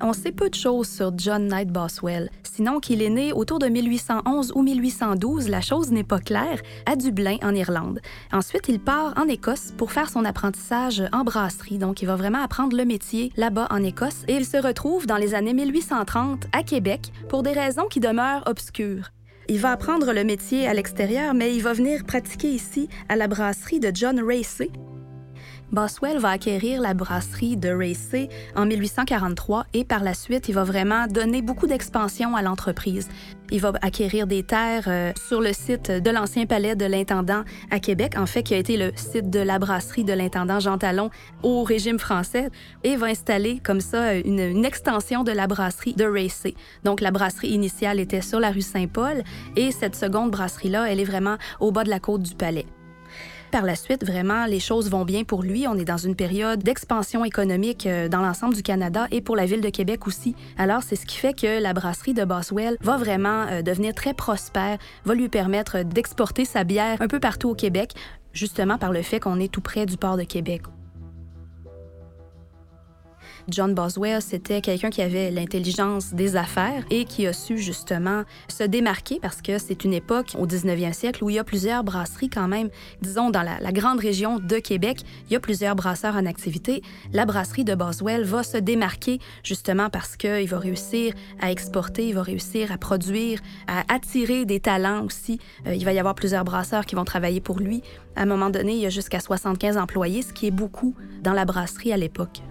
On sait peu de choses sur John Knight Boswell, sinon qu'il est né autour de 1811 ou 1812, la chose n'est pas claire, à Dublin, en Irlande. Ensuite, il part en Écosse pour faire son apprentissage en brasserie, donc il va vraiment apprendre le métier là-bas en Écosse, et il se retrouve dans les années 1830 à Québec pour des raisons qui demeurent obscures. Il va apprendre le métier à l'extérieur, mais il va venir pratiquer ici à la brasserie de John Racey, Boswell va acquérir la brasserie de Racey en 1843 et par la suite, il va vraiment donner beaucoup d'expansion à l'entreprise. Il va acquérir des terres euh, sur le site de l'ancien palais de l'intendant à Québec, en fait, qui a été le site de la brasserie de l'intendant Jean Talon au régime français, et va installer comme ça une, une extension de la brasserie de Racey. Donc, la brasserie initiale était sur la rue Saint-Paul et cette seconde brasserie-là, elle est vraiment au bas de la côte du palais par la suite, vraiment, les choses vont bien pour lui. On est dans une période d'expansion économique euh, dans l'ensemble du Canada et pour la ville de Québec aussi. Alors, c'est ce qui fait que la brasserie de Boswell va vraiment euh, devenir très prospère, va lui permettre d'exporter sa bière un peu partout au Québec, justement par le fait qu'on est tout près du port de Québec. John Boswell, c'était quelqu'un qui avait l'intelligence des affaires et qui a su justement se démarquer parce que c'est une époque au 19e siècle où il y a plusieurs brasseries quand même. Disons, dans la, grande région de Québec, il y a plusieurs brasseurs en activité. La brasserie de Boswell va se démarquer justement parce qu'il va réussir à exporter, il va réussir à produire, à attirer des talents aussi. Euh, il va y avoir plusieurs brasseurs qui vont travailler pour lui. À un moment donné, il y a jusqu'à 75 employés, ce qui est beaucoup dans la brasserie à l'époque.